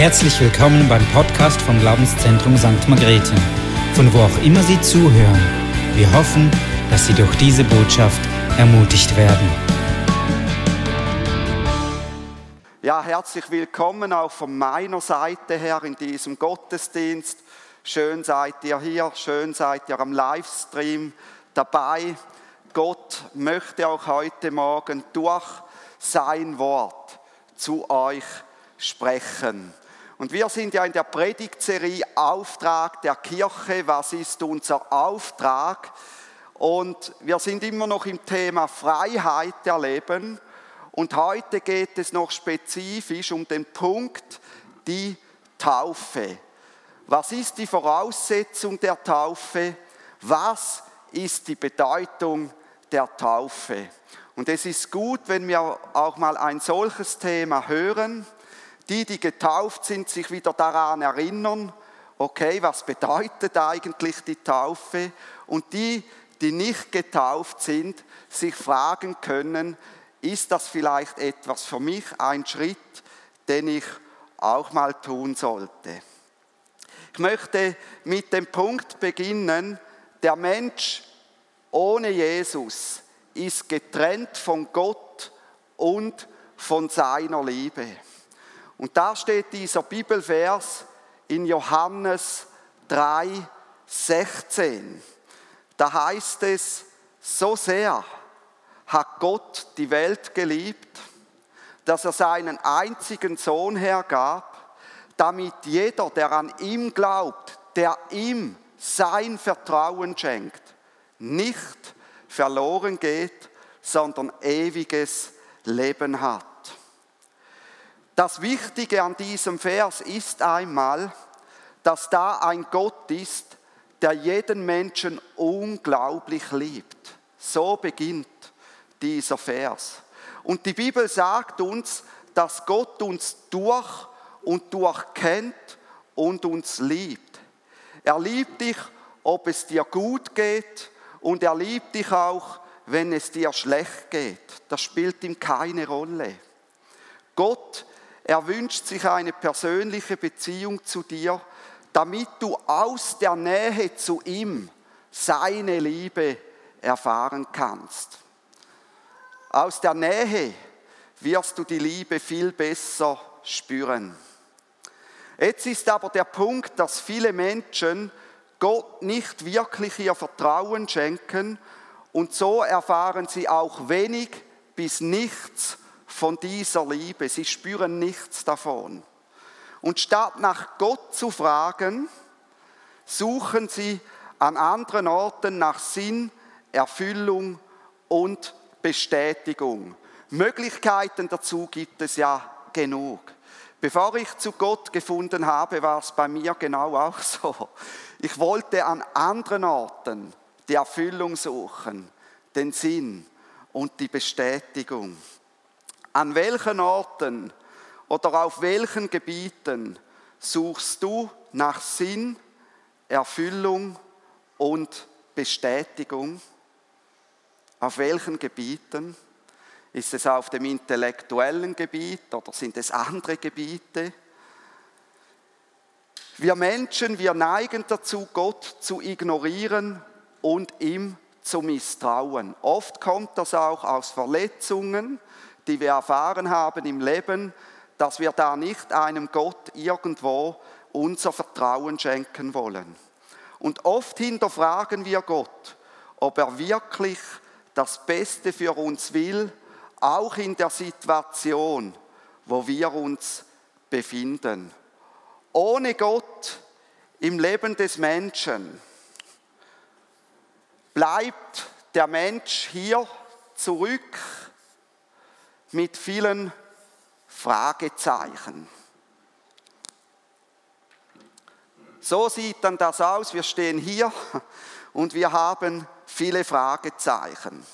Herzlich willkommen beim Podcast vom Glaubenszentrum St. Margrethe, von wo auch immer Sie zuhören. Wir hoffen, dass Sie durch diese Botschaft ermutigt werden. Ja, herzlich willkommen auch von meiner Seite her in diesem Gottesdienst. Schön seid ihr hier, schön seid ihr am Livestream dabei. Gott möchte auch heute Morgen durch sein Wort zu euch sprechen. Und wir sind ja in der Predigtserie Auftrag der Kirche. Was ist unser Auftrag? Und wir sind immer noch im Thema Freiheit erleben. Und heute geht es noch spezifisch um den Punkt, die Taufe. Was ist die Voraussetzung der Taufe? Was ist die Bedeutung der Taufe? Und es ist gut, wenn wir auch mal ein solches Thema hören die, die getauft sind, sich wieder daran erinnern, okay, was bedeutet eigentlich die Taufe? Und die, die nicht getauft sind, sich fragen können, ist das vielleicht etwas für mich, ein Schritt, den ich auch mal tun sollte? Ich möchte mit dem Punkt beginnen, der Mensch ohne Jesus ist getrennt von Gott und von seiner Liebe. Und da steht dieser Bibelvers in Johannes 3, 16. Da heißt es, so sehr hat Gott die Welt geliebt, dass er seinen einzigen Sohn hergab, damit jeder, der an ihm glaubt, der ihm sein Vertrauen schenkt, nicht verloren geht, sondern ewiges Leben hat. Das Wichtige an diesem Vers ist einmal, dass da ein Gott ist, der jeden Menschen unglaublich liebt. So beginnt dieser Vers. Und die Bibel sagt uns, dass Gott uns durch und durch kennt und uns liebt. Er liebt dich, ob es dir gut geht und er liebt dich auch, wenn es dir schlecht geht. Das spielt ihm keine Rolle. Gott er wünscht sich eine persönliche Beziehung zu dir, damit du aus der Nähe zu ihm seine Liebe erfahren kannst. Aus der Nähe wirst du die Liebe viel besser spüren. Jetzt ist aber der Punkt, dass viele Menschen Gott nicht wirklich ihr Vertrauen schenken und so erfahren sie auch wenig bis nichts von dieser Liebe. Sie spüren nichts davon. Und statt nach Gott zu fragen, suchen sie an anderen Orten nach Sinn, Erfüllung und Bestätigung. Möglichkeiten dazu gibt es ja genug. Bevor ich zu Gott gefunden habe, war es bei mir genau auch so. Ich wollte an anderen Orten die Erfüllung suchen, den Sinn und die Bestätigung. An welchen Orten oder auf welchen Gebieten suchst du nach Sinn, Erfüllung und Bestätigung? Auf welchen Gebieten? Ist es auf dem intellektuellen Gebiet oder sind es andere Gebiete? Wir Menschen, wir neigen dazu, Gott zu ignorieren und ihm zu misstrauen. Oft kommt das auch aus Verletzungen, die wir erfahren haben im Leben, dass wir da nicht einem Gott irgendwo unser Vertrauen schenken wollen. Und oft hinterfragen wir Gott, ob er wirklich das Beste für uns will, auch in der Situation, wo wir uns befinden. Ohne Gott im Leben des Menschen bleibt der Mensch hier zurück mit vielen Fragezeichen. So sieht dann das aus. Wir stehen hier und wir haben viele Fragezeichen.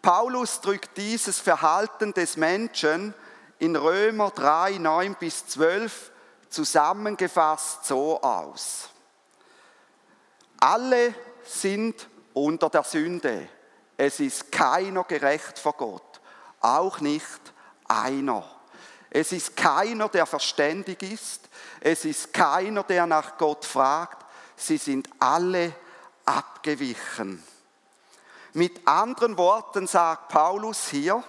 Paulus drückt dieses Verhalten des Menschen in Römer 3, 9 bis 12 zusammengefasst so aus. Alle sind unter der Sünde. Es ist keiner gerecht vor Gott auch nicht einer. Es ist keiner, der verständig ist. Es ist keiner, der nach Gott fragt. Sie sind alle abgewichen. Mit anderen Worten sagt Paulus hier,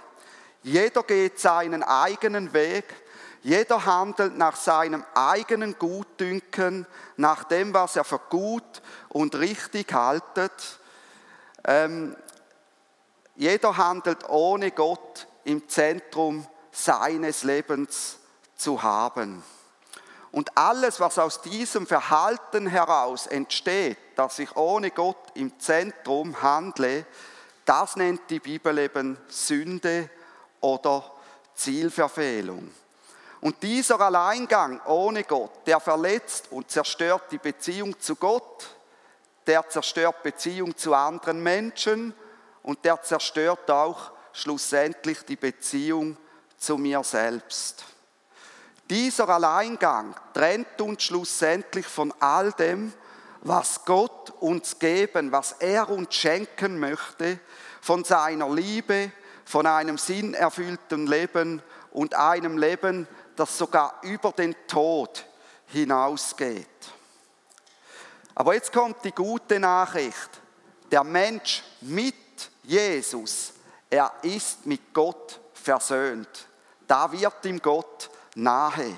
jeder geht seinen eigenen Weg, jeder handelt nach seinem eigenen Gutdünken, nach dem, was er für gut und richtig haltet. Ähm, jeder handelt ohne Gott im Zentrum seines Lebens zu haben. Und alles, was aus diesem Verhalten heraus entsteht, dass ich ohne Gott im Zentrum handle, das nennt die Bibel eben Sünde oder Zielverfehlung. Und dieser Alleingang ohne Gott, der verletzt und zerstört die Beziehung zu Gott, der zerstört Beziehung zu anderen Menschen und der zerstört auch schlussendlich die Beziehung zu mir selbst. Dieser Alleingang trennt uns schlussendlich von all dem, was Gott uns geben, was er uns schenken möchte, von seiner Liebe, von einem sinnerfüllten Leben und einem Leben, das sogar über den Tod hinausgeht. Aber jetzt kommt die gute Nachricht. Der Mensch mit Jesus, er ist mit Gott versöhnt. Da wird ihm Gott nahe.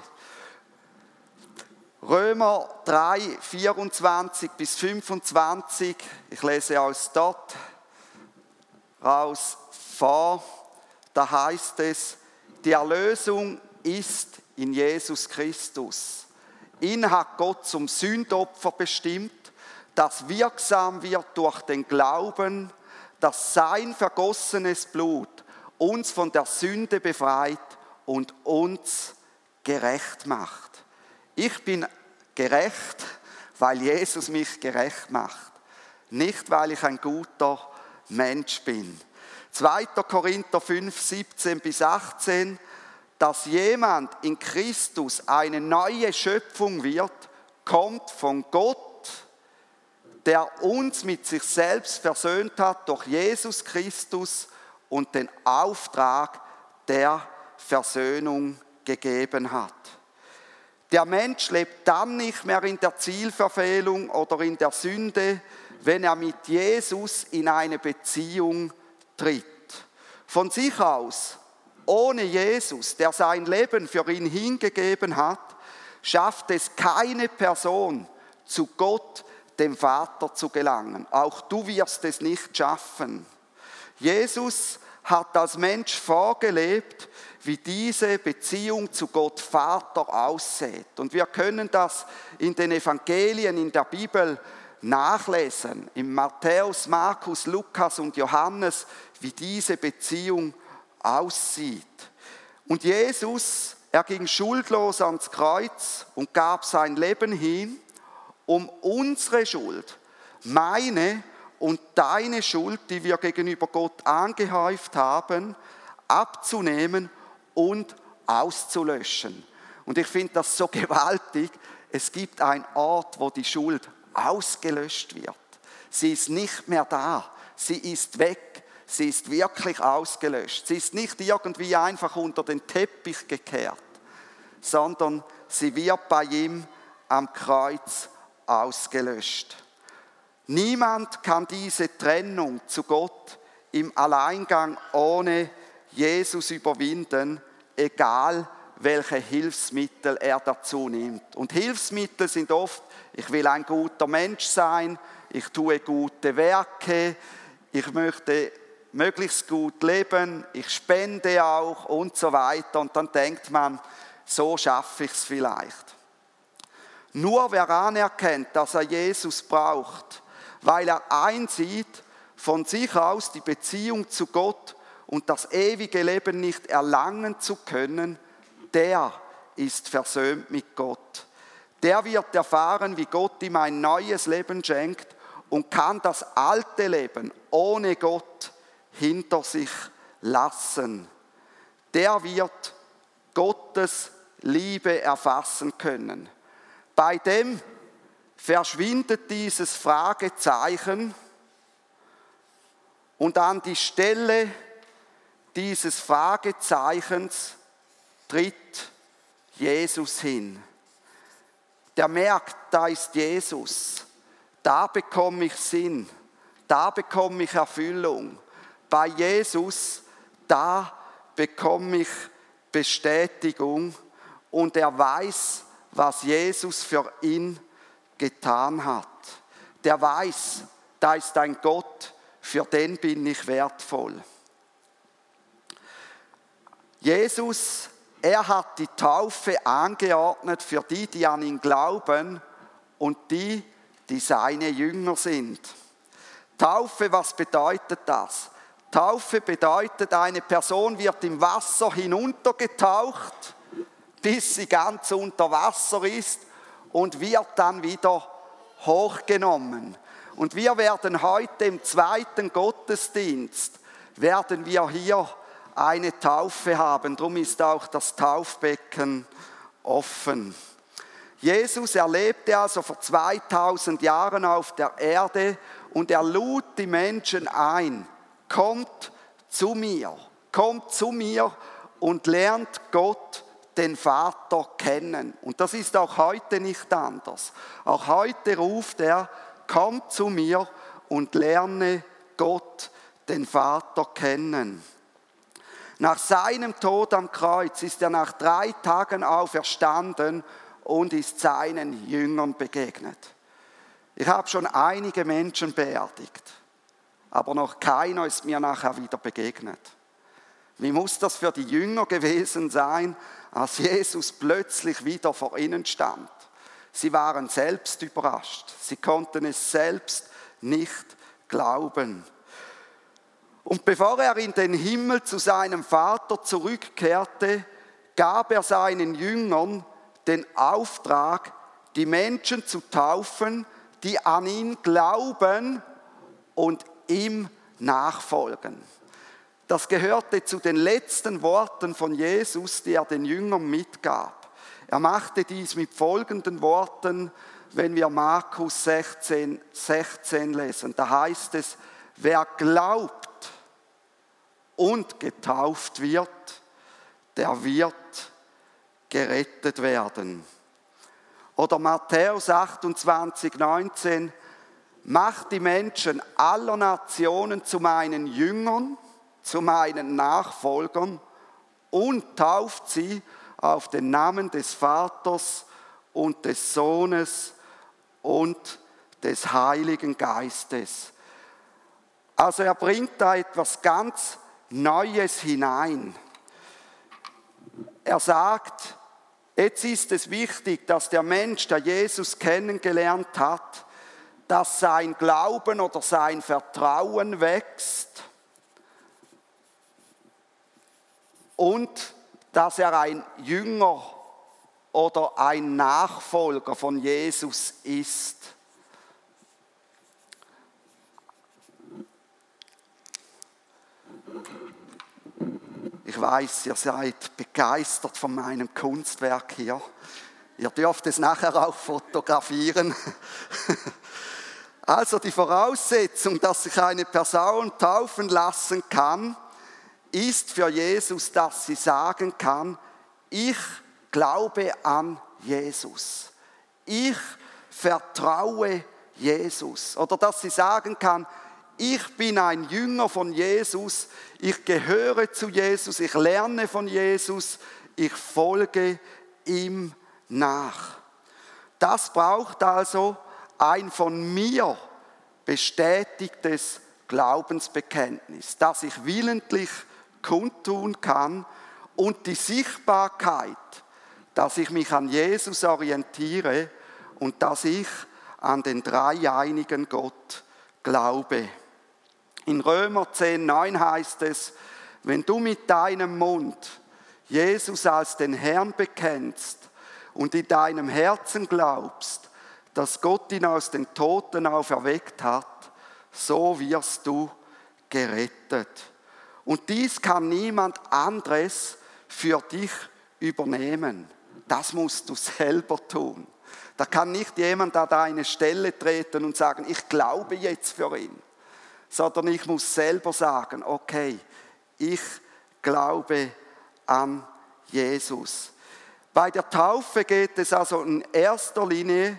Römer 3, 24 bis 25, ich lese aus dort raus vor, da heißt es, die Erlösung ist in Jesus Christus. Ihn hat Gott zum Sündopfer bestimmt, das wirksam wird durch den Glauben, dass sein vergossenes Blut uns von der Sünde befreit und uns gerecht macht. Ich bin gerecht, weil Jesus mich gerecht macht. Nicht, weil ich ein guter Mensch bin. 2. Korinther 5, 17 bis 18, dass jemand in Christus eine neue Schöpfung wird, kommt von Gott, der uns mit sich selbst versöhnt hat durch Jesus Christus und den Auftrag der Versöhnung gegeben hat. Der Mensch lebt dann nicht mehr in der Zielverfehlung oder in der Sünde, wenn er mit Jesus in eine Beziehung tritt. Von sich aus, ohne Jesus, der sein Leben für ihn hingegeben hat, schafft es keine Person, zu Gott, dem Vater, zu gelangen. Auch du wirst es nicht schaffen. Jesus hat als Mensch vorgelebt, wie diese Beziehung zu Gott Vater aussieht. Und wir können das in den Evangelien, in der Bibel nachlesen, im Matthäus, Markus, Lukas und Johannes, wie diese Beziehung aussieht. Und Jesus, er ging schuldlos ans Kreuz und gab sein Leben hin, um unsere Schuld, meine und deine Schuld, die wir gegenüber Gott angehäuft haben, abzunehmen und auszulöschen. Und ich finde das so gewaltig. Es gibt einen Ort, wo die Schuld ausgelöscht wird. Sie ist nicht mehr da. Sie ist weg. Sie ist wirklich ausgelöscht. Sie ist nicht irgendwie einfach unter den Teppich gekehrt, sondern sie wird bei ihm am Kreuz ausgelöscht. Niemand kann diese Trennung zu Gott im Alleingang ohne Jesus überwinden, egal welche Hilfsmittel er dazu nimmt. Und Hilfsmittel sind oft, ich will ein guter Mensch sein, ich tue gute Werke, ich möchte möglichst gut leben, ich spende auch und so weiter. Und dann denkt man, so schaffe ich es vielleicht. Nur wer anerkennt, dass er Jesus braucht, weil er einsieht, von sich aus die Beziehung zu Gott und das ewige Leben nicht erlangen zu können, der ist versöhnt mit Gott. Der wird erfahren, wie Gott ihm ein neues Leben schenkt und kann das alte Leben ohne Gott hinter sich lassen. Der wird Gottes Liebe erfassen können. Bei dem verschwindet dieses Fragezeichen und an die Stelle dieses Fragezeichens tritt Jesus hin. Der merkt, da ist Jesus. Da bekomme ich Sinn. Da bekomme ich Erfüllung. Bei Jesus, da bekomme ich Bestätigung und er weiß, was Jesus für ihn getan hat. Der weiß, da ist ein Gott, für den bin ich wertvoll. Jesus, er hat die Taufe angeordnet für die, die an ihn glauben und die, die seine Jünger sind. Taufe, was bedeutet das? Taufe bedeutet, eine Person wird im Wasser hinuntergetaucht, bis sie ganz unter Wasser ist und wird dann wieder hochgenommen. Und wir werden heute im zweiten Gottesdienst, werden wir hier eine Taufe haben. Darum ist auch das Taufbecken offen. Jesus erlebte also vor 2000 Jahren auf der Erde und er lud die Menschen ein, kommt zu mir, kommt zu mir und lernt Gott, den Vater, kennen. Und das ist auch heute nicht anders. Auch heute ruft er, kommt zu mir und lerne Gott, den Vater, kennen. Nach seinem Tod am Kreuz ist er nach drei Tagen auferstanden und ist seinen Jüngern begegnet. Ich habe schon einige Menschen beerdigt, aber noch keiner ist mir nachher wieder begegnet. Wie muss das für die Jünger gewesen sein, als Jesus plötzlich wieder vor ihnen stand? Sie waren selbst überrascht. Sie konnten es selbst nicht glauben. Und bevor er in den Himmel zu seinem Vater zurückkehrte, gab er seinen Jüngern den Auftrag, die Menschen zu taufen, die an ihn glauben und ihm nachfolgen. Das gehörte zu den letzten Worten von Jesus, die er den Jüngern mitgab. Er machte dies mit folgenden Worten, wenn wir Markus 16, 16 lesen. Da heißt es, wer glaubt, und getauft wird, der wird gerettet werden. Oder Matthäus 28, 19, macht die Menschen aller Nationen zu meinen Jüngern, zu meinen Nachfolgern und tauft sie auf den Namen des Vaters und des Sohnes und des Heiligen Geistes. Also er bringt da etwas ganz Neues hinein. Er sagt, jetzt ist es wichtig, dass der Mensch, der Jesus kennengelernt hat, dass sein Glauben oder sein Vertrauen wächst und dass er ein Jünger oder ein Nachfolger von Jesus ist. Ich weiß, ihr seid begeistert von meinem Kunstwerk hier. Ihr dürft es nachher auch fotografieren. Also die Voraussetzung, dass sich eine Person taufen lassen kann, ist für Jesus, dass sie sagen kann, ich glaube an Jesus. Ich vertraue Jesus. Oder dass sie sagen kann, ich bin ein Jünger von Jesus, ich gehöre zu Jesus, ich lerne von Jesus, ich folge ihm nach. Das braucht also ein von mir bestätigtes Glaubensbekenntnis, das ich willentlich kundtun kann und die Sichtbarkeit, dass ich mich an Jesus orientiere und dass ich an den dreieinigen Gott glaube. In Römer 10, 9 heißt es, wenn du mit deinem Mund Jesus als den Herrn bekennst und in deinem Herzen glaubst, dass Gott ihn aus den Toten auferweckt hat, so wirst du gerettet. Und dies kann niemand anderes für dich übernehmen. Das musst du selber tun. Da kann nicht jemand an deine Stelle treten und sagen, ich glaube jetzt für ihn sondern ich muss selber sagen, okay, ich glaube an Jesus. Bei der Taufe geht es also in erster Linie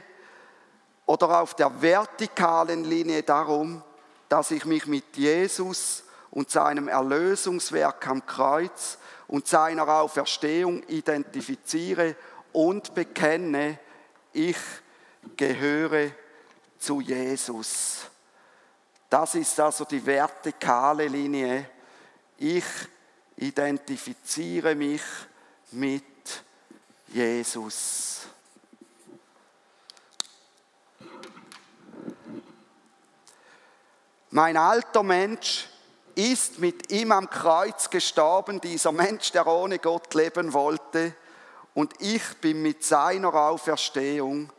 oder auf der vertikalen Linie darum, dass ich mich mit Jesus und seinem Erlösungswerk am Kreuz und seiner Auferstehung identifiziere und bekenne, ich gehöre zu Jesus. Das ist also die vertikale Linie. Ich identifiziere mich mit Jesus. Mein alter Mensch ist mit ihm am Kreuz gestorben, dieser Mensch, der ohne Gott leben wollte. Und ich bin mit seiner Auferstehung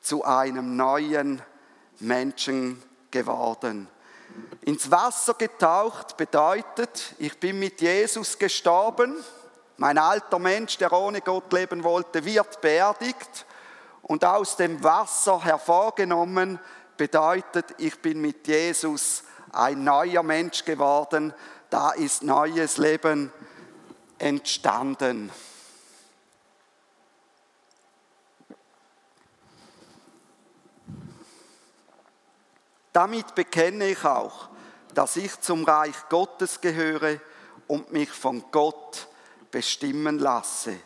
zu einem neuen Menschen geworden. Ins Wasser getaucht bedeutet, ich bin mit Jesus gestorben. Mein alter Mensch, der ohne Gott leben wollte, wird beerdigt und aus dem Wasser hervorgenommen bedeutet, ich bin mit Jesus ein neuer Mensch geworden. Da ist neues Leben entstanden. Damit bekenne ich auch, dass ich zum Reich Gottes gehöre und mich von Gott bestimmen lasse.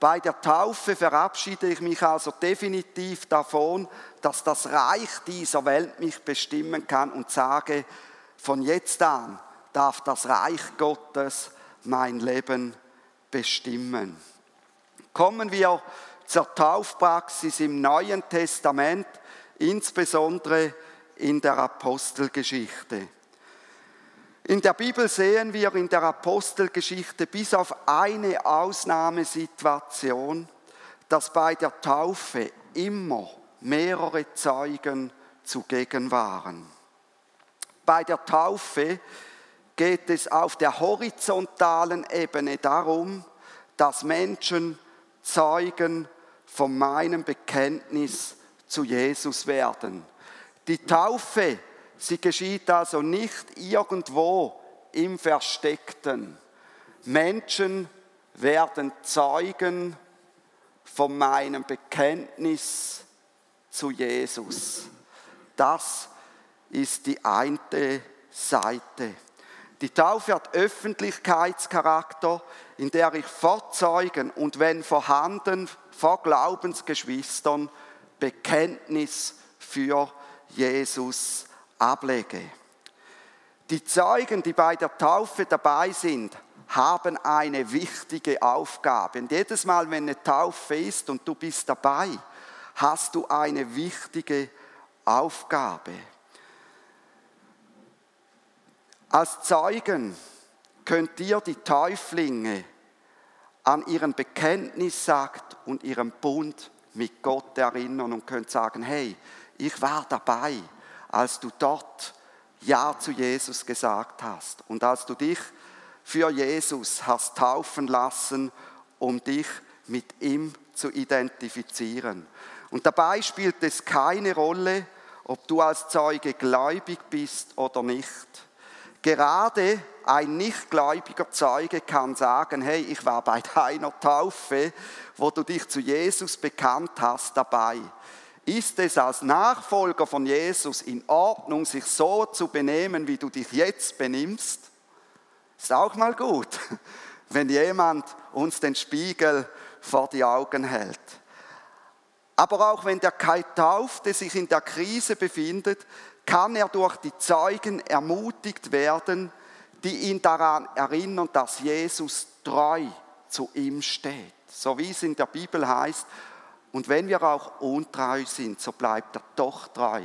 Bei der Taufe verabschiede ich mich also definitiv davon, dass das Reich dieser Welt mich bestimmen kann und sage, von jetzt an darf das Reich Gottes mein Leben bestimmen. Kommen wir zur Taufpraxis im Neuen Testament, insbesondere in der Apostelgeschichte. In der Bibel sehen wir in der Apostelgeschichte bis auf eine Ausnahmesituation, dass bei der Taufe immer mehrere Zeugen zugegen waren. Bei der Taufe geht es auf der horizontalen Ebene darum, dass Menschen Zeugen von meinem Bekenntnis zu Jesus werden. Die Taufe Sie geschieht also nicht irgendwo im Versteckten. Menschen werden Zeugen von meinem Bekenntnis zu Jesus. Das ist die eine Seite. Die Taufe hat Öffentlichkeitscharakter, in der ich vor Zeugen und wenn vorhanden vor Glaubensgeschwistern Bekenntnis für Jesus ablege. Die Zeugen, die bei der Taufe dabei sind, haben eine wichtige Aufgabe. Und jedes Mal, wenn eine Taufe ist und du bist dabei, hast du eine wichtige Aufgabe. Als Zeugen könnt ihr die Täuflinge an ihren Bekenntnis sagt und ihren Bund mit Gott erinnern und könnt sagen, hey, ich war dabei als du dort Ja zu Jesus gesagt hast und als du dich für Jesus hast taufen lassen, um dich mit ihm zu identifizieren. Und dabei spielt es keine Rolle, ob du als Zeuge gläubig bist oder nicht. Gerade ein nichtgläubiger Zeuge kann sagen, hey, ich war bei deiner Taufe, wo du dich zu Jesus bekannt hast, dabei. Ist es als Nachfolger von Jesus in Ordnung, sich so zu benehmen, wie du dich jetzt benimmst? Ist auch mal gut, wenn jemand uns den Spiegel vor die Augen hält. Aber auch wenn der Getaufte sich in der Krise befindet, kann er durch die Zeugen ermutigt werden, die ihn daran erinnern, dass Jesus treu zu ihm steht. So wie es in der Bibel heißt, und wenn wir auch untreu sind, so bleibt er doch treu.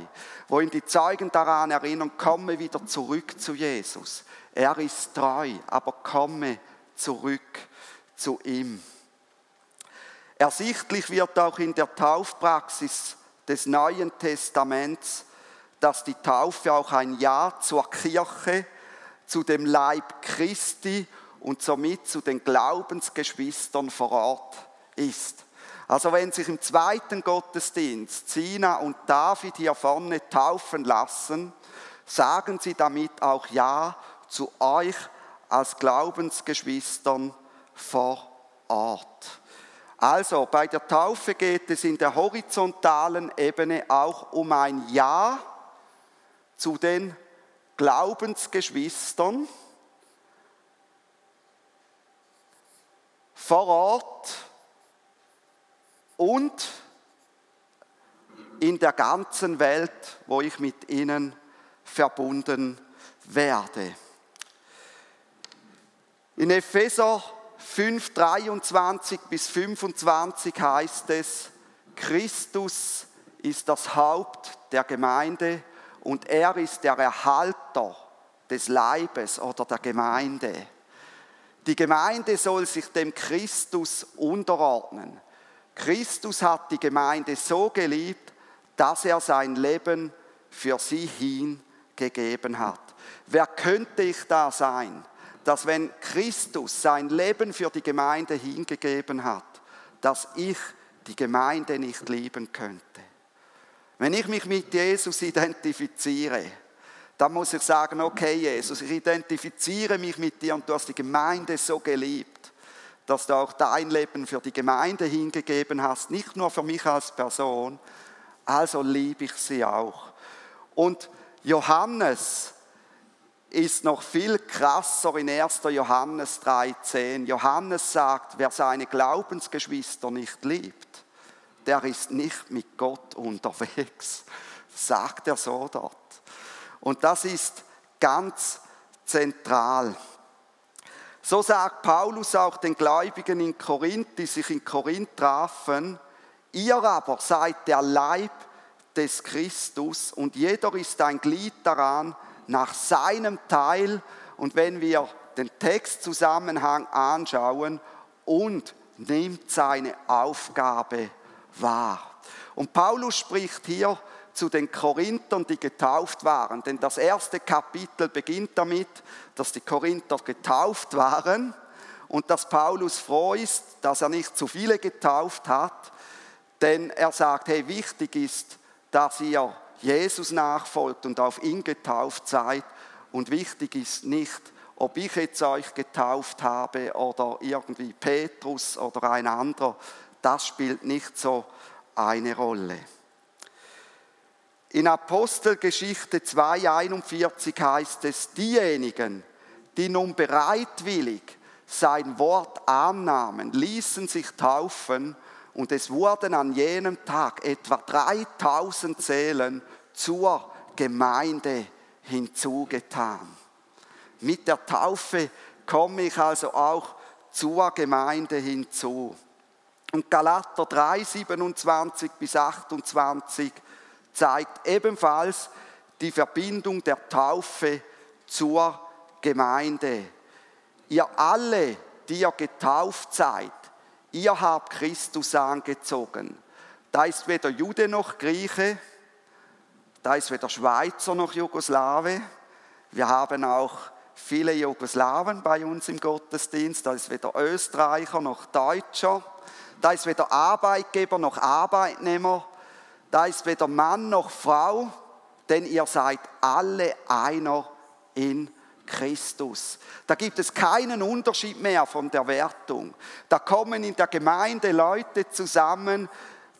Wo ihn die Zeugen daran erinnern, komme wieder zurück zu Jesus. Er ist treu, aber komme zurück zu ihm. Ersichtlich wird auch in der Taufpraxis des Neuen Testaments, dass die Taufe auch ein Ja zur Kirche, zu dem Leib Christi und somit zu den Glaubensgeschwistern vor Ort ist. Also wenn sich im zweiten Gottesdienst Sina und David hier vorne taufen lassen, sagen sie damit auch Ja zu euch als Glaubensgeschwistern vor Ort. Also bei der Taufe geht es in der horizontalen Ebene auch um ein Ja zu den Glaubensgeschwistern vor Ort und in der ganzen Welt, wo ich mit ihnen verbunden werde. In Epheser 5, 23 bis 25 heißt es, Christus ist das Haupt der Gemeinde und er ist der Erhalter des Leibes oder der Gemeinde. Die Gemeinde soll sich dem Christus unterordnen. Christus hat die Gemeinde so geliebt, dass er sein Leben für sie hingegeben hat. Wer könnte ich da sein, dass wenn Christus sein Leben für die Gemeinde hingegeben hat, dass ich die Gemeinde nicht lieben könnte? Wenn ich mich mit Jesus identifiziere, dann muss ich sagen, okay Jesus, ich identifiziere mich mit dir und du hast die Gemeinde so geliebt, dass du auch dein Leben für die Gemeinde hingegeben hast, nicht nur für mich als Person, also liebe ich sie auch. Und Johannes ist noch viel krasser in 1. Johannes 3,10. Johannes sagt, wer seine Glaubensgeschwister nicht liebt, der ist nicht mit Gott unterwegs. sagt er so dort. Und das ist ganz zentral. So sagt Paulus auch den Gläubigen in Korinth, die sich in Korinth trafen, ihr aber seid der Leib des Christus und jeder ist ein Glied daran nach seinem Teil. Und wenn wir den Textzusammenhang anschauen und nimmt seine Aufgabe wahr. Und Paulus spricht hier zu den Korinthern, die getauft waren. Denn das erste Kapitel beginnt damit, dass die Korinther getauft waren und dass Paulus froh ist, dass er nicht zu viele getauft hat. Denn er sagt, hey, wichtig ist, dass ihr Jesus nachfolgt und auf ihn getauft seid. Und wichtig ist nicht, ob ich jetzt euch getauft habe oder irgendwie Petrus oder ein anderer. Das spielt nicht so eine Rolle. In Apostelgeschichte 2.41 heißt es, diejenigen, die nun bereitwillig sein Wort annahmen, ließen sich taufen und es wurden an jenem Tag etwa 3000 Seelen zur Gemeinde hinzugetan. Mit der Taufe komme ich also auch zur Gemeinde hinzu. Und Galater 3, 27 bis 28 zeigt ebenfalls die Verbindung der Taufe zur Gemeinde. Ihr alle, die ihr getauft seid, ihr habt Christus angezogen. Da ist weder Jude noch Grieche, da ist weder Schweizer noch Jugoslawe. Wir haben auch viele Jugoslawen bei uns im Gottesdienst. Da ist weder Österreicher noch Deutscher. Da ist weder Arbeitgeber noch Arbeitnehmer. Da ist weder Mann noch Frau, denn ihr seid alle einer in Christus. Da gibt es keinen Unterschied mehr von der Wertung. Da kommen in der Gemeinde Leute zusammen,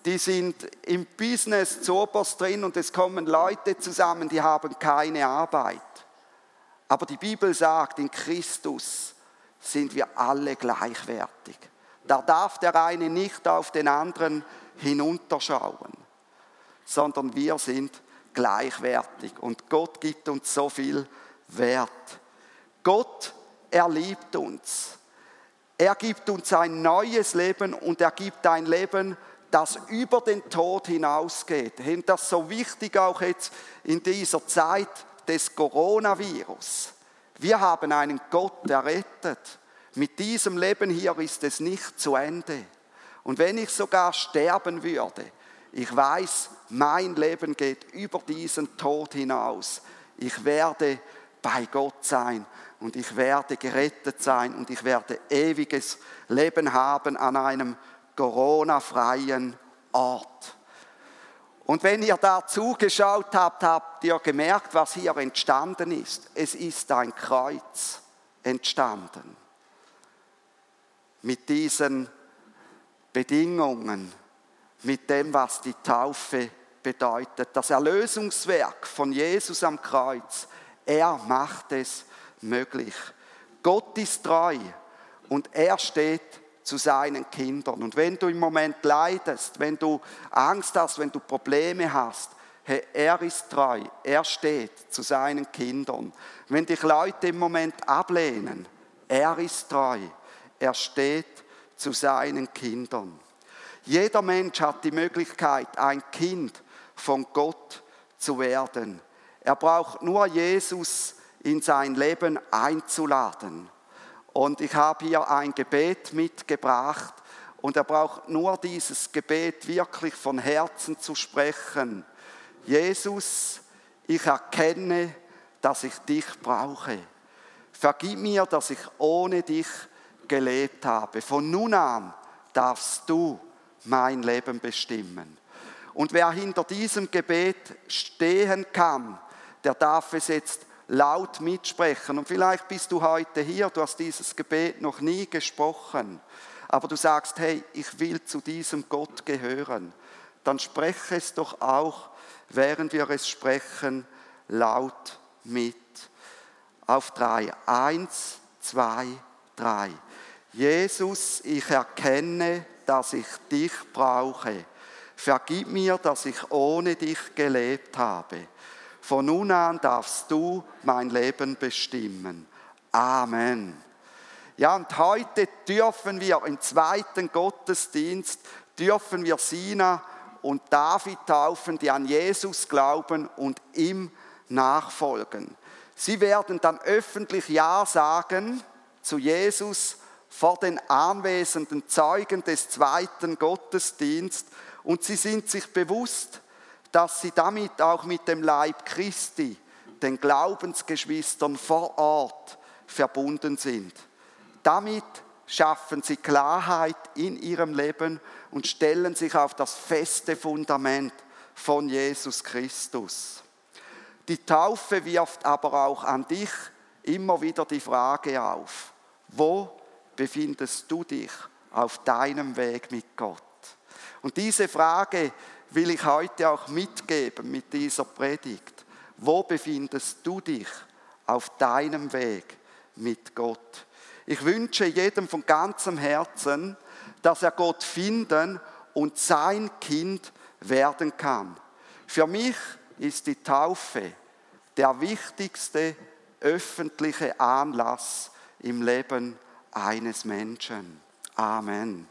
die sind im Business zu oberst drin und es kommen Leute zusammen, die haben keine Arbeit. Aber die Bibel sagt, in Christus sind wir alle gleichwertig. Da darf der eine nicht auf den anderen hinunterschauen sondern wir sind gleichwertig. Und Gott gibt uns so viel Wert. Gott, er liebt uns. Er gibt uns ein neues Leben und er gibt ein Leben, das über den Tod hinausgeht. Und das ist so wichtig auch jetzt in dieser Zeit des Coronavirus. Wir haben einen Gott, der rettet. Mit diesem Leben hier ist es nicht zu Ende. Und wenn ich sogar sterben würde, ich weiß, mein Leben geht über diesen Tod hinaus. Ich werde bei Gott sein und ich werde gerettet sein und ich werde ewiges Leben haben an einem Corona-freien Ort. Und wenn ihr da zugeschaut habt, habt ihr gemerkt, was hier entstanden ist. Es ist ein Kreuz entstanden. mit diesen Bedingungen, mit dem, was die Taufe bedeutet. Das Erlösungswerk von Jesus am Kreuz, er macht es möglich. Gott ist treu und er steht zu seinen Kindern. Und wenn du im Moment leidest, wenn du Angst hast, wenn du Probleme hast, hey, er ist treu, er steht zu seinen Kindern. Wenn dich Leute im Moment ablehnen, er ist treu, er steht zu seinen Kindern. Jeder Mensch hat die Möglichkeit, ein Kind von Gott zu werden. Er braucht nur Jesus in sein Leben einzuladen. Und ich habe hier ein Gebet mitgebracht und er braucht nur dieses Gebet wirklich von Herzen zu sprechen. Jesus, ich erkenne, dass ich dich brauche. Vergib mir, dass ich ohne dich gelebt habe. Von nun an darfst du mein Leben bestimmen. Und wer hinter diesem Gebet stehen kann, der darf es jetzt laut mitsprechen. Und vielleicht bist du heute hier, du hast dieses Gebet noch nie gesprochen, aber du sagst, hey, ich will zu diesem Gott gehören. Dann spreche es doch auch, während wir es sprechen, laut mit. Auf drei. Eins, zwei, drei. Jesus, ich erkenne, dass ich dich brauche. Vergib mir, dass ich ohne dich gelebt habe. Von nun an darfst du mein Leben bestimmen. Amen. Ja, und heute dürfen wir im zweiten Gottesdienst, dürfen wir Sina und David taufen, die an Jesus glauben und ihm nachfolgen. Sie werden dann öffentlich Ja sagen zu Jesus vor den anwesenden Zeugen des zweiten Gottesdienstes und sie sind sich bewusst, dass sie damit auch mit dem Leib Christi, den Glaubensgeschwistern vor Ort, verbunden sind. Damit schaffen sie Klarheit in ihrem Leben und stellen sich auf das feste Fundament von Jesus Christus. Die Taufe wirft aber auch an dich immer wieder die Frage auf, wo befindest du dich auf deinem Weg mit Gott? Und diese Frage will ich heute auch mitgeben mit dieser Predigt. Wo befindest du dich auf deinem Weg mit Gott? Ich wünsche jedem von ganzem Herzen, dass er Gott finden und sein Kind werden kann. Für mich ist die Taufe der wichtigste öffentliche Anlass im Leben eines Menschen. Amen.